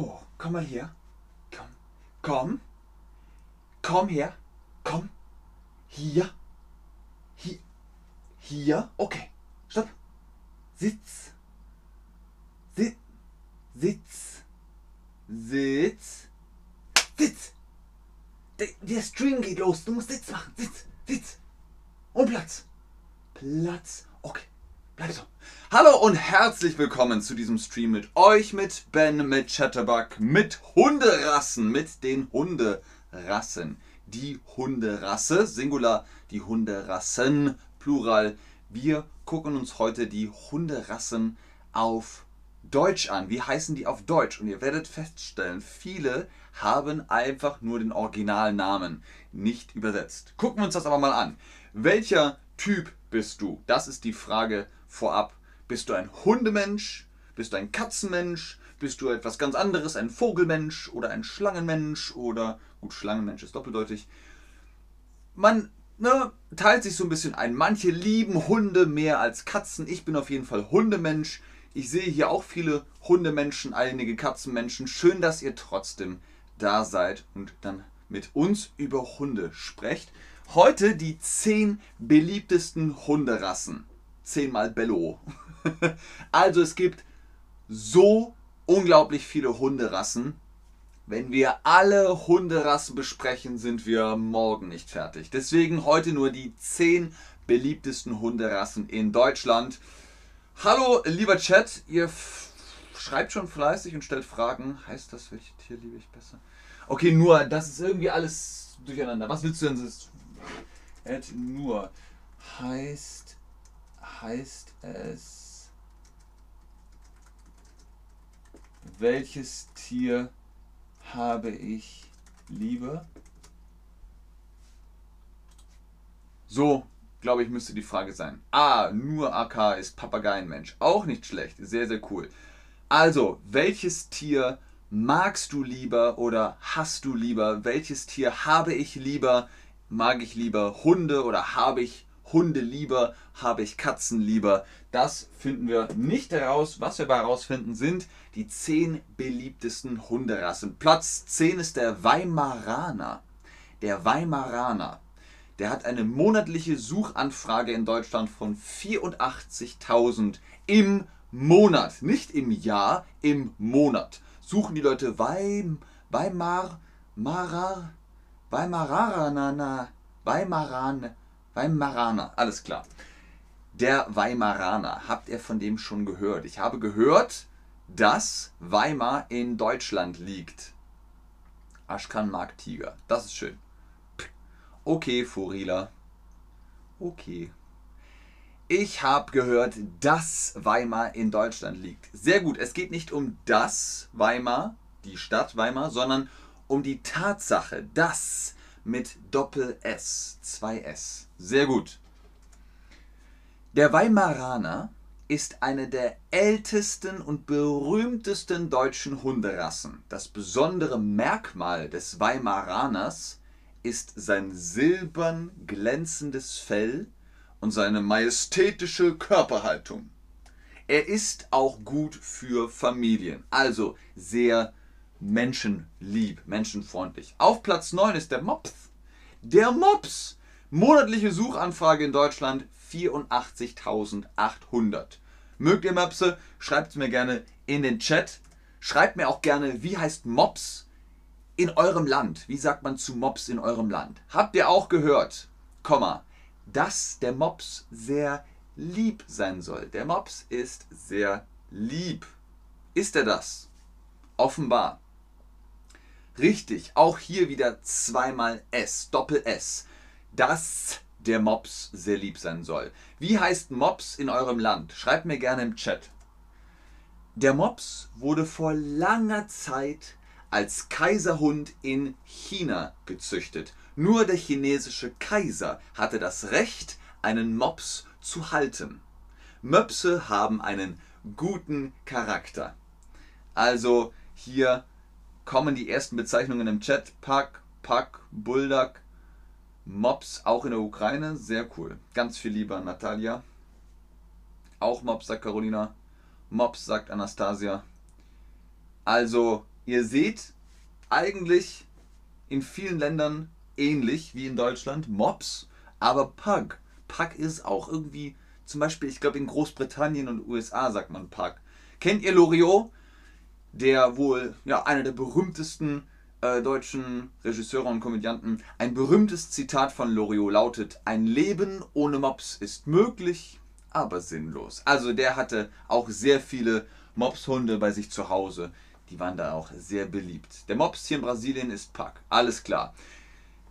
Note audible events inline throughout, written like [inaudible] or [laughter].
So, komm mal her. Komm. Komm. Komm her. Komm. Hier. Hier. Hier. Okay. Stopp. Sitz. Sitz. Sitz. Sitz. Sitz. Der, der Stream geht los. Du musst Sitz machen. Sitz. Sitz. Und Platz. Platz. Okay. Bleib so. Hallo und herzlich willkommen zu diesem Stream mit euch, mit Ben, mit Chatterbug, mit Hunderassen, mit den Hunderassen. Die Hunderasse, Singular, die Hunderassen, Plural. Wir gucken uns heute die Hunderassen auf Deutsch an. Wie heißen die auf Deutsch? Und ihr werdet feststellen, viele haben einfach nur den Originalnamen nicht übersetzt. Gucken wir uns das aber mal an. Welcher Typ bist du? Das ist die Frage vorab. Bist du ein Hundemensch? Bist du ein Katzenmensch? Bist du etwas ganz anderes, ein Vogelmensch oder ein Schlangenmensch oder gut, Schlangenmensch ist doppeldeutig. Man ne, teilt sich so ein bisschen ein. Manche lieben Hunde mehr als Katzen. Ich bin auf jeden Fall Hundemensch. Ich sehe hier auch viele Hundemenschen, einige Katzenmenschen. Schön, dass ihr trotzdem da seid und dann mit uns über Hunde sprecht. Heute die 10 beliebtesten Hunderassen. 10 mal Bello. [laughs] also es gibt so unglaublich viele Hunderassen. Wenn wir alle Hunderassen besprechen, sind wir morgen nicht fertig. Deswegen heute nur die 10 beliebtesten Hunderassen in Deutschland. Hallo, lieber Chat, ihr schreibt schon fleißig und stellt Fragen. Heißt das, welches Tier liebe ich besser? Okay, nur, das ist irgendwie alles durcheinander. Was willst du denn? Ed nur heißt heißt es welches Tier habe ich lieber? So, glaube ich, müsste die Frage sein. Ah, nur AK ist Papageienmensch. Auch nicht schlecht. Sehr, sehr cool. Also, welches Tier magst du lieber oder hast du lieber? Welches Tier habe ich lieber? Mag ich lieber Hunde oder habe ich Hunde lieber? Habe ich Katzen lieber? Das finden wir nicht heraus. Was wir herausfinden sind die 10 beliebtesten Hunderassen. Platz 10 ist der Weimaraner. Der Weimaraner. Der hat eine monatliche Suchanfrage in Deutschland von 84.000 im Monat. Nicht im Jahr, im Monat. Suchen die Leute Weim, Weimar, Marar, Weimaraner, Weimaran, Weimaraner, alles klar. Der Weimaraner, habt ihr von dem schon gehört? Ich habe gehört, dass Weimar in Deutschland liegt. Aschkan mag Tiger, das ist schön. Okay, Furila. Okay. Ich habe gehört, dass Weimar in Deutschland liegt. Sehr gut, es geht nicht um das Weimar, die Stadt Weimar, sondern um die Tatsache, dass mit Doppel S, 2 S. Sehr gut. Der Weimaraner ist eine der ältesten und berühmtesten deutschen Hunderassen. Das besondere Merkmal des Weimaraners ist sein silbern glänzendes Fell und seine majestätische Körperhaltung. Er ist auch gut für Familien, also sehr menschenlieb, menschenfreundlich. Auf Platz 9 ist der Mops. Der Mops! Monatliche Suchanfrage in Deutschland 84.800. Mögt ihr Möpse? Schreibt es mir gerne in den Chat. Schreibt mir auch gerne, wie heißt Mops in eurem Land? Wie sagt man zu Mops in eurem Land? Habt ihr auch gehört, Komma, dass der Mops sehr lieb sein soll? Der Mops ist sehr lieb. Ist er das? Offenbar. Richtig, auch hier wieder zweimal S, Doppel S. Dass der Mops sehr lieb sein soll. Wie heißt Mops in eurem Land? Schreibt mir gerne im Chat. Der Mops wurde vor langer Zeit als Kaiserhund in China gezüchtet. Nur der chinesische Kaiser hatte das Recht, einen Mops zu halten. Möpse haben einen guten Charakter. Also hier kommen die ersten Bezeichnungen im Chat. Pack, Pack, Bulldog, Mops, auch in der Ukraine. Sehr cool. Ganz viel lieber Natalia. Auch Mops, sagt Carolina. Mops, sagt Anastasia. Also, Ihr seht eigentlich in vielen Ländern ähnlich wie in Deutschland Mops, aber Pug. Pug ist auch irgendwie, zum Beispiel, ich glaube in Großbritannien und USA sagt man Pug. Kennt ihr Loriot? Der wohl ja, einer der berühmtesten äh, deutschen Regisseure und Komödianten. Ein berühmtes Zitat von Loriot lautet: Ein Leben ohne Mops ist möglich, aber sinnlos. Also der hatte auch sehr viele Mopshunde bei sich zu Hause. Die waren da auch sehr beliebt. Der Mops hier in Brasilien ist Pack. Alles klar.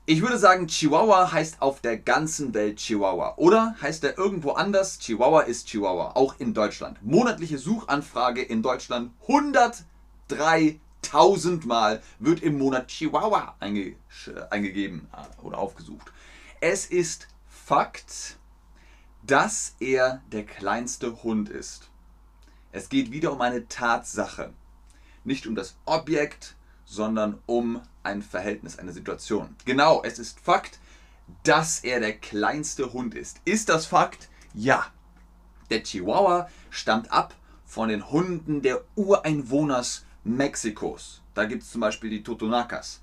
Ich würde sagen, Chihuahua heißt auf der ganzen Welt Chihuahua. Oder heißt er irgendwo anders? Chihuahua ist Chihuahua, auch in Deutschland. Monatliche Suchanfrage in Deutschland 103.000 Mal wird im Monat Chihuahua einge eingegeben äh, oder aufgesucht. Es ist Fakt, dass er der kleinste Hund ist. Es geht wieder um eine Tatsache. Nicht um das Objekt, sondern um ein Verhältnis, eine Situation. Genau, es ist Fakt, dass er der kleinste Hund ist. Ist das Fakt? Ja. Der Chihuahua stammt ab von den Hunden der Ureinwohners Mexikos. Da gibt es zum Beispiel die Totonacas.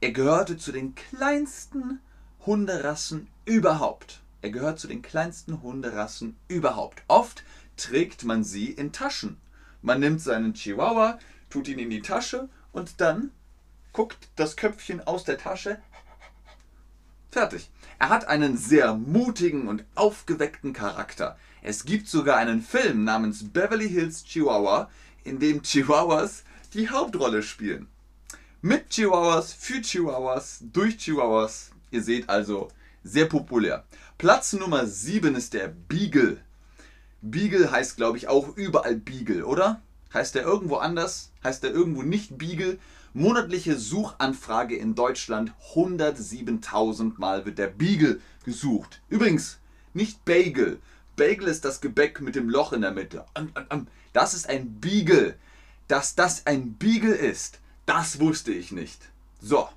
Er gehörte zu den kleinsten Hunderassen überhaupt. Er gehört zu den kleinsten Hunderassen überhaupt. Oft trägt man sie in Taschen. Man nimmt seinen Chihuahua, tut ihn in die Tasche und dann guckt das Köpfchen aus der Tasche. Fertig. Er hat einen sehr mutigen und aufgeweckten Charakter. Es gibt sogar einen Film namens Beverly Hills Chihuahua, in dem Chihuahuas die Hauptrolle spielen. Mit Chihuahuas, für Chihuahuas, durch Chihuahuas. Ihr seht also, sehr populär. Platz Nummer 7 ist der Beagle. Beagle heißt, glaube ich, auch überall Beagle, oder? Heißt der irgendwo anders? Heißt der irgendwo nicht Beagle? Monatliche Suchanfrage in Deutschland 107.000 Mal wird der Beagle gesucht. Übrigens, nicht Bagel. Bagel ist das Gebäck mit dem Loch in der Mitte. Das ist ein Beagle. Dass das ein Beagle ist, das wusste ich nicht. So,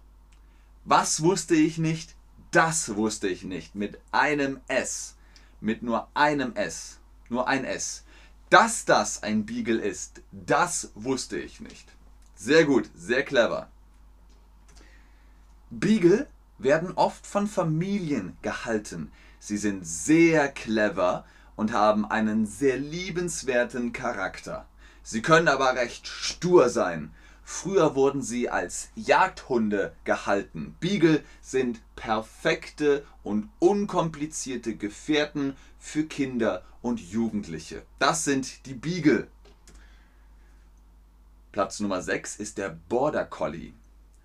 was wusste ich nicht? Das wusste ich nicht. Mit einem S. Mit nur einem S. Nur ein S. Dass das ein Beagle ist, das wusste ich nicht. Sehr gut, sehr clever. Beagle werden oft von Familien gehalten. Sie sind sehr clever und haben einen sehr liebenswerten Charakter. Sie können aber recht stur sein Früher wurden sie als Jagdhunde gehalten. Beagle sind perfekte und unkomplizierte Gefährten für Kinder und Jugendliche. Das sind die Beagle. Platz Nummer 6 ist der Border Collie.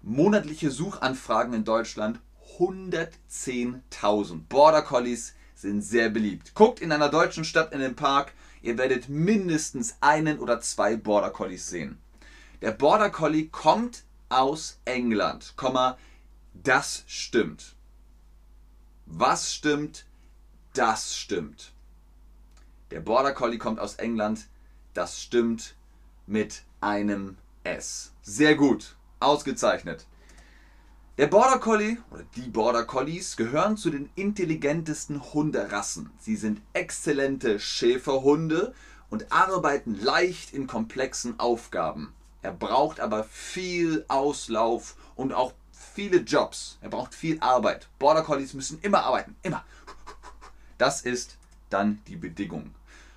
Monatliche Suchanfragen in Deutschland 110.000. Border Collies sind sehr beliebt. Guckt in einer deutschen Stadt in den Park, ihr werdet mindestens einen oder zwei Border Collies sehen. Der Border Collie kommt aus England, das stimmt. Was stimmt? Das stimmt. Der Border Collie kommt aus England, das stimmt mit einem S. Sehr gut, ausgezeichnet. Der Border Collie oder die Border Collies gehören zu den intelligentesten Hunderassen. Sie sind exzellente Schäferhunde und arbeiten leicht in komplexen Aufgaben. Er braucht aber viel Auslauf und auch viele Jobs. Er braucht viel Arbeit. Border Collies müssen immer arbeiten. Immer. Das ist dann die Bedingung.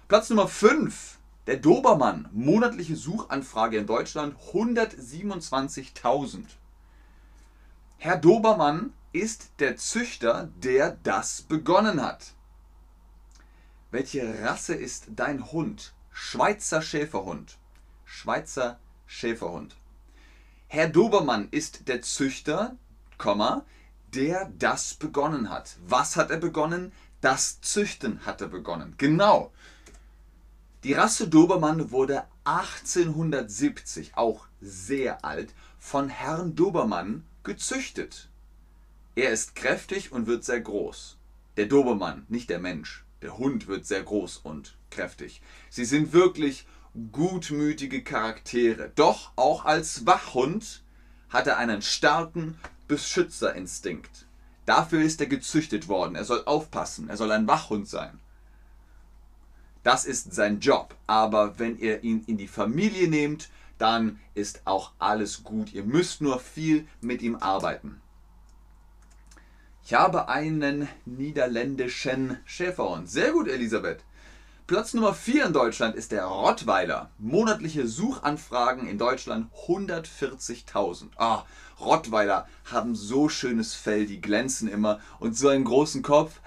Platz Nummer 5. Der Dobermann. Monatliche Suchanfrage in Deutschland 127.000. Herr Dobermann ist der Züchter, der das begonnen hat. Welche Rasse ist dein Hund? Schweizer Schäferhund. Schweizer Schäferhund. Herr Dobermann ist der Züchter, der das begonnen hat. Was hat er begonnen? Das Züchten hat er begonnen. Genau. Die Rasse Dobermann wurde 1870, auch sehr alt, von Herrn Dobermann gezüchtet. Er ist kräftig und wird sehr groß. Der Dobermann, nicht der Mensch. Der Hund wird sehr groß und kräftig. Sie sind wirklich gutmütige Charaktere. Doch auch als Wachhund hat er einen starken Beschützerinstinkt. Dafür ist er gezüchtet worden. Er soll aufpassen. Er soll ein Wachhund sein. Das ist sein Job. Aber wenn ihr ihn in die Familie nehmt, dann ist auch alles gut. Ihr müsst nur viel mit ihm arbeiten. Ich habe einen niederländischen Schäferhund. Sehr gut, Elisabeth. Platz Nummer 4 in Deutschland ist der Rottweiler. Monatliche Suchanfragen in Deutschland 140.000. Ah, Rottweiler haben so schönes Fell, die glänzen immer und so einen großen Kopf.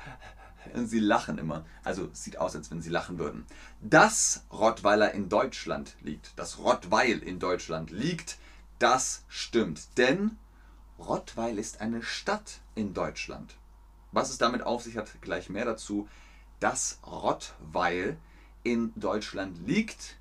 Und sie lachen immer. Also sieht aus, als wenn sie lachen würden. Dass Rottweiler in Deutschland liegt, das Rottweil in Deutschland liegt, das stimmt. Denn Rottweil ist eine Stadt in Deutschland. Was es damit auf sich hat, gleich mehr dazu dass Rottweil in Deutschland liegt,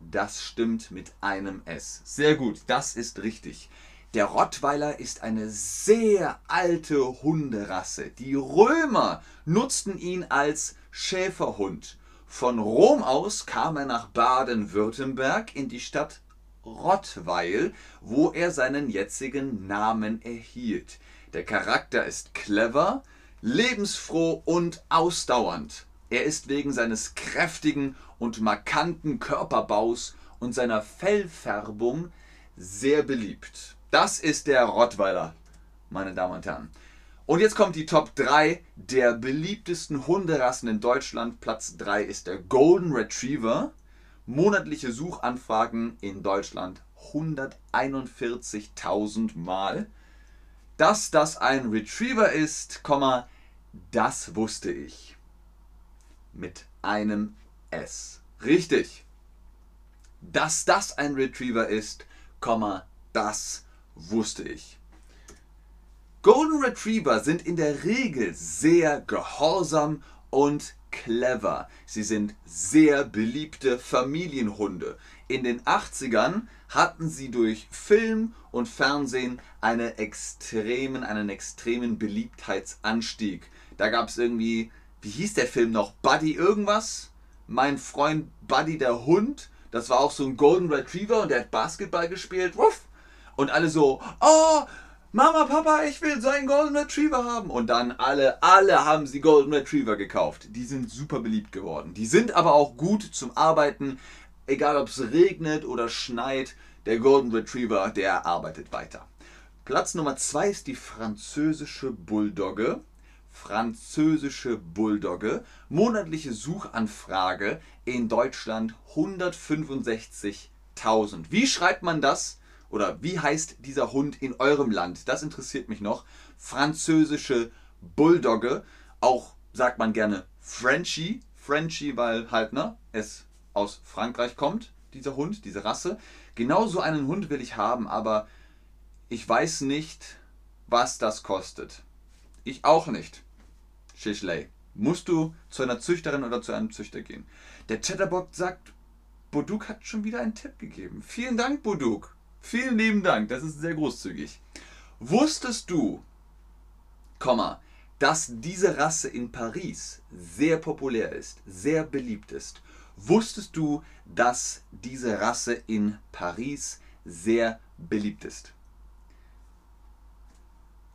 das stimmt mit einem S. Sehr gut, das ist richtig. Der Rottweiler ist eine sehr alte Hunderasse. Die Römer nutzten ihn als Schäferhund. Von Rom aus kam er nach Baden-Württemberg in die Stadt Rottweil, wo er seinen jetzigen Namen erhielt. Der Charakter ist clever, lebensfroh und ausdauernd. Er ist wegen seines kräftigen und markanten Körperbaus und seiner Fellfärbung sehr beliebt. Das ist der Rottweiler, meine Damen und Herren. Und jetzt kommt die Top 3 der beliebtesten Hunderassen in Deutschland. Platz 3 ist der Golden Retriever. Monatliche Suchanfragen in Deutschland 141.000 Mal. Dass das ein Retriever ist, das wusste ich. Mit einem S. Richtig. Dass das ein Retriever ist, das wusste ich. Golden Retriever sind in der Regel sehr gehorsam und clever. Sie sind sehr beliebte Familienhunde. In den 80ern hatten sie durch Film und Fernsehen eine extremen, einen extremen Beliebtheitsanstieg. Da gab es irgendwie, wie hieß der Film noch? Buddy irgendwas? Mein Freund Buddy der Hund. Das war auch so ein Golden Retriever und der hat Basketball gespielt. Wuff. Und alle so, oh, Mama, Papa, ich will so einen Golden Retriever haben. Und dann alle, alle haben sie Golden Retriever gekauft. Die sind super beliebt geworden. Die sind aber auch gut zum Arbeiten. Egal ob es regnet oder schneit, der Golden Retriever, der arbeitet weiter. Platz Nummer 2 ist die französische Bulldogge. Französische Bulldogge. Monatliche Suchanfrage in Deutschland 165.000. Wie schreibt man das? Oder wie heißt dieser Hund in eurem Land? Das interessiert mich noch. Französische Bulldogge, auch sagt man gerne Frenchie. Frenchie, weil halt, ne, es aus Frankreich kommt, dieser Hund, diese Rasse. Genauso einen Hund will ich haben, aber ich weiß nicht, was das kostet. Ich auch nicht. Shishley. Musst du zu einer Züchterin oder zu einem Züchter gehen. Der Chatterbot sagt, Boduk hat schon wieder einen Tipp gegeben. Vielen Dank, Boduk. Vielen lieben Dank, das ist sehr großzügig. Wusstest du, Komma, dass diese Rasse in Paris sehr populär ist, sehr beliebt ist? Wusstest du, dass diese Rasse in Paris sehr beliebt ist?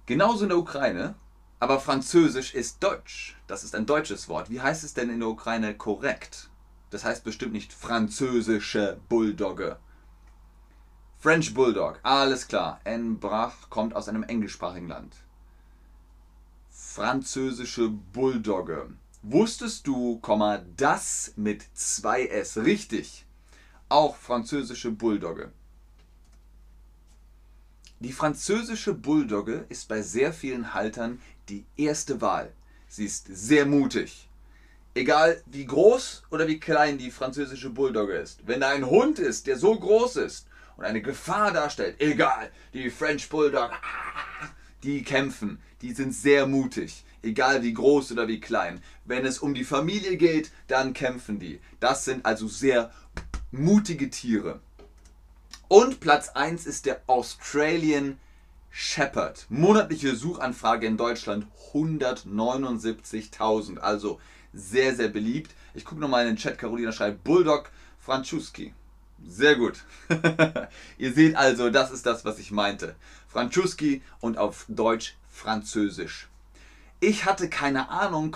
Genauso in der Ukraine, aber Französisch ist Deutsch. Das ist ein deutsches Wort. Wie heißt es denn in der Ukraine korrekt? Das heißt bestimmt nicht französische Bulldogge. French Bulldog, alles klar. N. Brach kommt aus einem englischsprachigen Land. Französische Bulldogge. Wusstest du, das mit zwei S richtig? Auch französische Bulldogge. Die französische Bulldogge ist bei sehr vielen Haltern die erste Wahl. Sie ist sehr mutig. Egal wie groß oder wie klein die französische Bulldogge ist. Wenn da ein Hund ist, der so groß ist und eine Gefahr darstellt, egal, die French Bulldog, [laughs] die kämpfen, die sind sehr mutig, egal wie groß oder wie klein. Wenn es um die Familie geht, dann kämpfen die. Das sind also sehr mutige Tiere. Und Platz 1 ist der Australian Shepherd. Monatliche Suchanfrage in Deutschland 179.000. Also sehr, sehr beliebt. Ich gucke nochmal in den Chat. Carolina schreibt Bulldog Franzuski. Sehr gut. [laughs] Ihr seht also, das ist das, was ich meinte. Franzuski und auf Deutsch Französisch. Ich hatte keine Ahnung,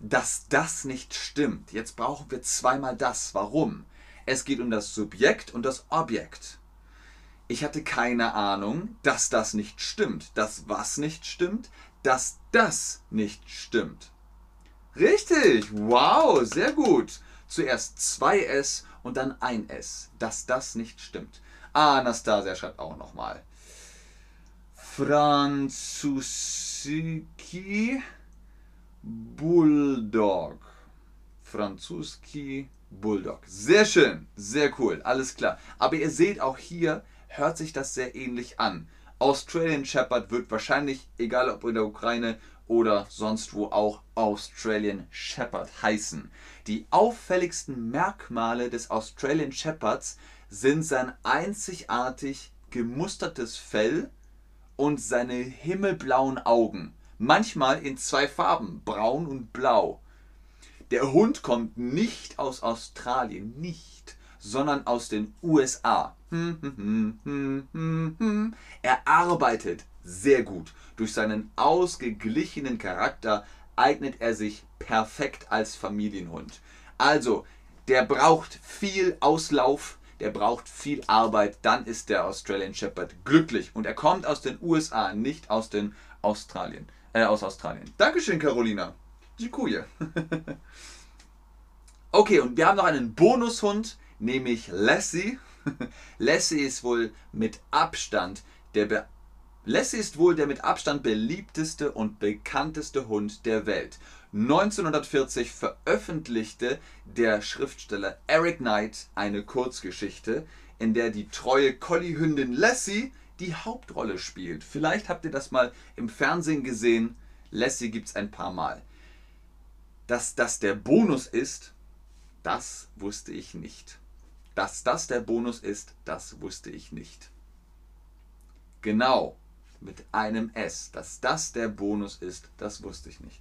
dass das nicht stimmt. Jetzt brauchen wir zweimal das. Warum? Es geht um das Subjekt und das Objekt. Ich hatte keine Ahnung, dass das nicht stimmt. Dass was nicht stimmt? Dass das nicht stimmt. Richtig, wow, sehr gut. Zuerst zwei S und dann ein S. Dass das nicht stimmt. Anastasia schreibt auch nochmal. Franzuski Bulldog. Franzuski Bulldog. Sehr schön, sehr cool, alles klar. Aber ihr seht auch hier, hört sich das sehr ähnlich an. Australian Shepherd wird wahrscheinlich, egal ob in der Ukraine oder sonst wo, auch Australian Shepherd heißen. Die auffälligsten Merkmale des Australian Shepherds sind sein einzigartig gemustertes Fell und seine himmelblauen Augen. Manchmal in zwei Farben, braun und blau. Der Hund kommt nicht aus Australien, nicht, sondern aus den USA. Er arbeitet sehr gut. Durch seinen ausgeglichenen Charakter eignet er sich perfekt als Familienhund. Also, der braucht viel Auslauf, der braucht viel Arbeit, dann ist der Australian Shepherd glücklich. Und er kommt aus den USA, nicht aus den Australien. Äh, aus Australien. Dankeschön, Carolina. Dziękuję. [laughs] okay, und wir haben noch einen Bonushund, nämlich Lassie. [laughs] Lassie ist wohl mit Abstand der Lassie ist wohl der mit Abstand beliebteste und bekannteste Hund der Welt. 1940 veröffentlichte der Schriftsteller Eric Knight eine Kurzgeschichte, in der die treue Collie-Hündin Lassie die Hauptrolle spielt. Vielleicht habt ihr das mal im Fernsehen gesehen. Lassie gibt es ein paar Mal. Dass das der Bonus ist, das wusste ich nicht. Dass das der Bonus ist, das wusste ich nicht. Genau, mit einem S. Dass das der Bonus ist, das wusste ich nicht.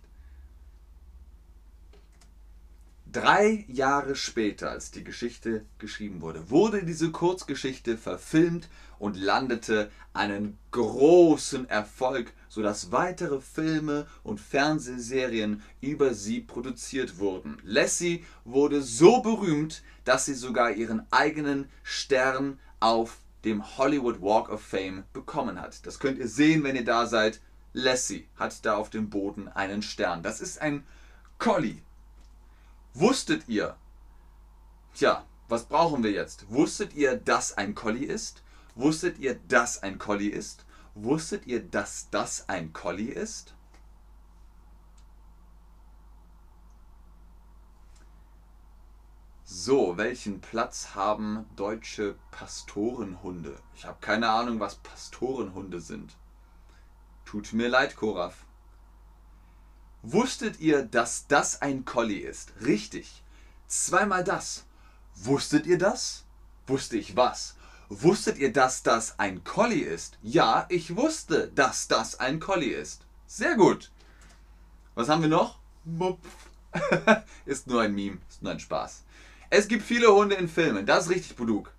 Drei Jahre später, als die Geschichte geschrieben wurde, wurde diese Kurzgeschichte verfilmt und landete einen großen Erfolg, sodass weitere Filme und Fernsehserien über sie produziert wurden. Lassie wurde so berühmt, dass sie sogar ihren eigenen Stern auf dem Hollywood Walk of Fame bekommen hat. Das könnt ihr sehen, wenn ihr da seid. Lassie hat da auf dem Boden einen Stern. Das ist ein Collie. Wusstet ihr? Tja, was brauchen wir jetzt? Wusstet ihr, dass ein Collie ist? Wusstet ihr, dass ein Collie ist? Wusstet ihr, dass das ein Collie ist? So, welchen Platz haben deutsche Pastorenhunde? Ich habe keine Ahnung, was Pastorenhunde sind. Tut mir leid, Koraf. Wusstet ihr, dass das ein Collie ist? Richtig. Zweimal das. Wusstet ihr das? Wusste ich was? Wusstet ihr, dass das ein Collie ist? Ja, ich wusste, dass das ein Collie ist. Sehr gut. Was haben wir noch? [laughs] ist nur ein Meme, ist nur ein Spaß. Es gibt viele Hunde in Filmen, das ist richtig Buduk.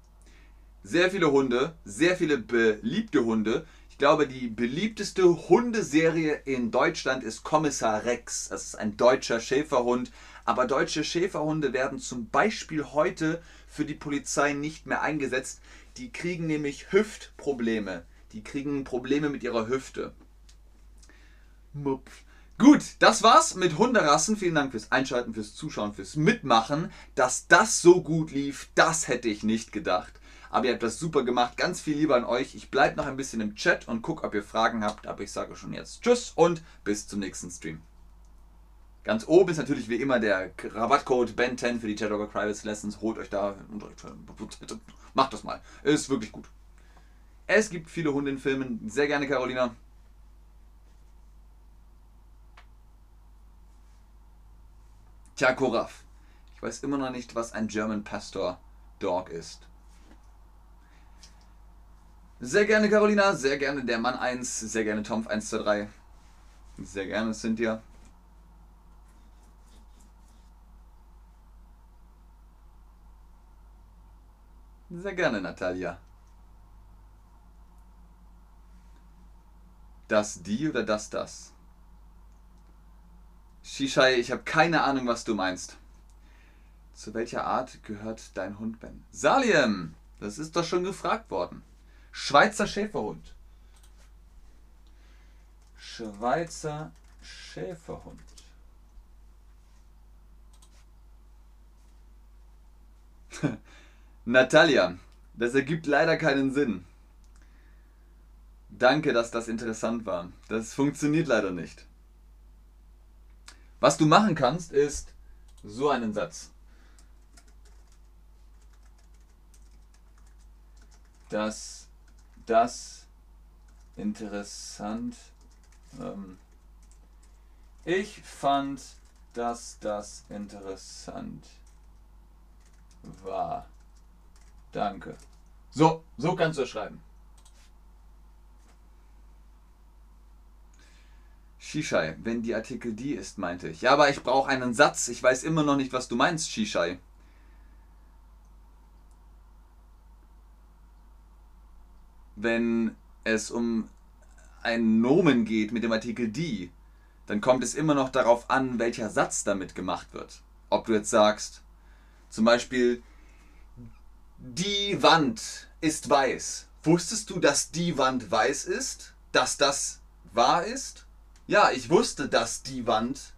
Sehr viele Hunde, sehr viele beliebte Hunde. Ich glaube, die beliebteste Hundeserie in Deutschland ist Kommissar Rex. Das ist ein deutscher Schäferhund. Aber deutsche Schäferhunde werden zum Beispiel heute für die Polizei nicht mehr eingesetzt. Die kriegen nämlich Hüftprobleme. Die kriegen Probleme mit ihrer Hüfte. Mupf. Gut, das war's mit Hunderassen. Vielen Dank fürs Einschalten, fürs Zuschauen, fürs Mitmachen. Dass das so gut lief, das hätte ich nicht gedacht. Aber ihr habt das super gemacht. Ganz viel Liebe an euch. Ich bleibe noch ein bisschen im Chat und gucke, ob ihr Fragen habt. Aber ich sage schon jetzt Tschüss und bis zum nächsten Stream. Ganz oben ist natürlich wie immer der Rabattcode BEN10 für die Chatdogger Private Lessons. Holt euch da und macht das mal. Ist wirklich gut. Es gibt viele Hunde in Filmen. Sehr gerne, Carolina. Tja, Koraf. Ich weiß immer noch nicht, was ein German Pastor Dog ist. Sehr gerne Carolina, sehr gerne der Mann 1, sehr gerne Tomf 123. Sehr gerne Cynthia. Sehr gerne Natalia. Das die oder das das? Shishai, ich habe keine Ahnung, was du meinst. Zu welcher Art gehört dein Hund, Ben? Saliem! Das ist doch schon gefragt worden. Schweizer Schäferhund. Schweizer Schäferhund. [laughs] Natalia, das ergibt leider keinen Sinn. Danke, dass das interessant war. Das funktioniert leider nicht. Was du machen kannst, ist so einen Satz. Dass das interessant. Ähm, ich fand, dass das interessant war. Danke. So, so kannst du es schreiben. Shishai, wenn die Artikel die ist, meinte ich. Ja, aber ich brauche einen Satz. Ich weiß immer noch nicht, was du meinst, Shishai. Wenn es um einen Nomen geht mit dem Artikel die, dann kommt es immer noch darauf an, welcher Satz damit gemacht wird. Ob du jetzt sagst, zum Beispiel, die Wand ist weiß. Wusstest du, dass die Wand weiß ist? Dass das wahr ist? Ja, ich wusste, dass die Wand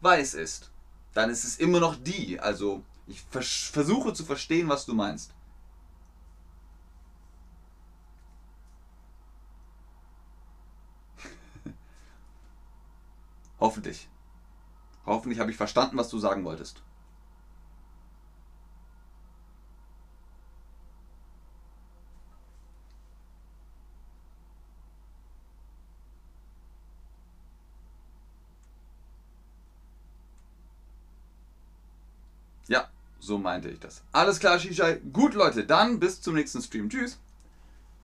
weiß ist. Dann ist es immer noch die. Also ich vers versuche zu verstehen, was du meinst. [laughs] Hoffentlich. Hoffentlich habe ich verstanden, was du sagen wolltest. Ja, so meinte ich das. Alles klar, Shishai. Gut, Leute, dann bis zum nächsten Stream. Tschüss.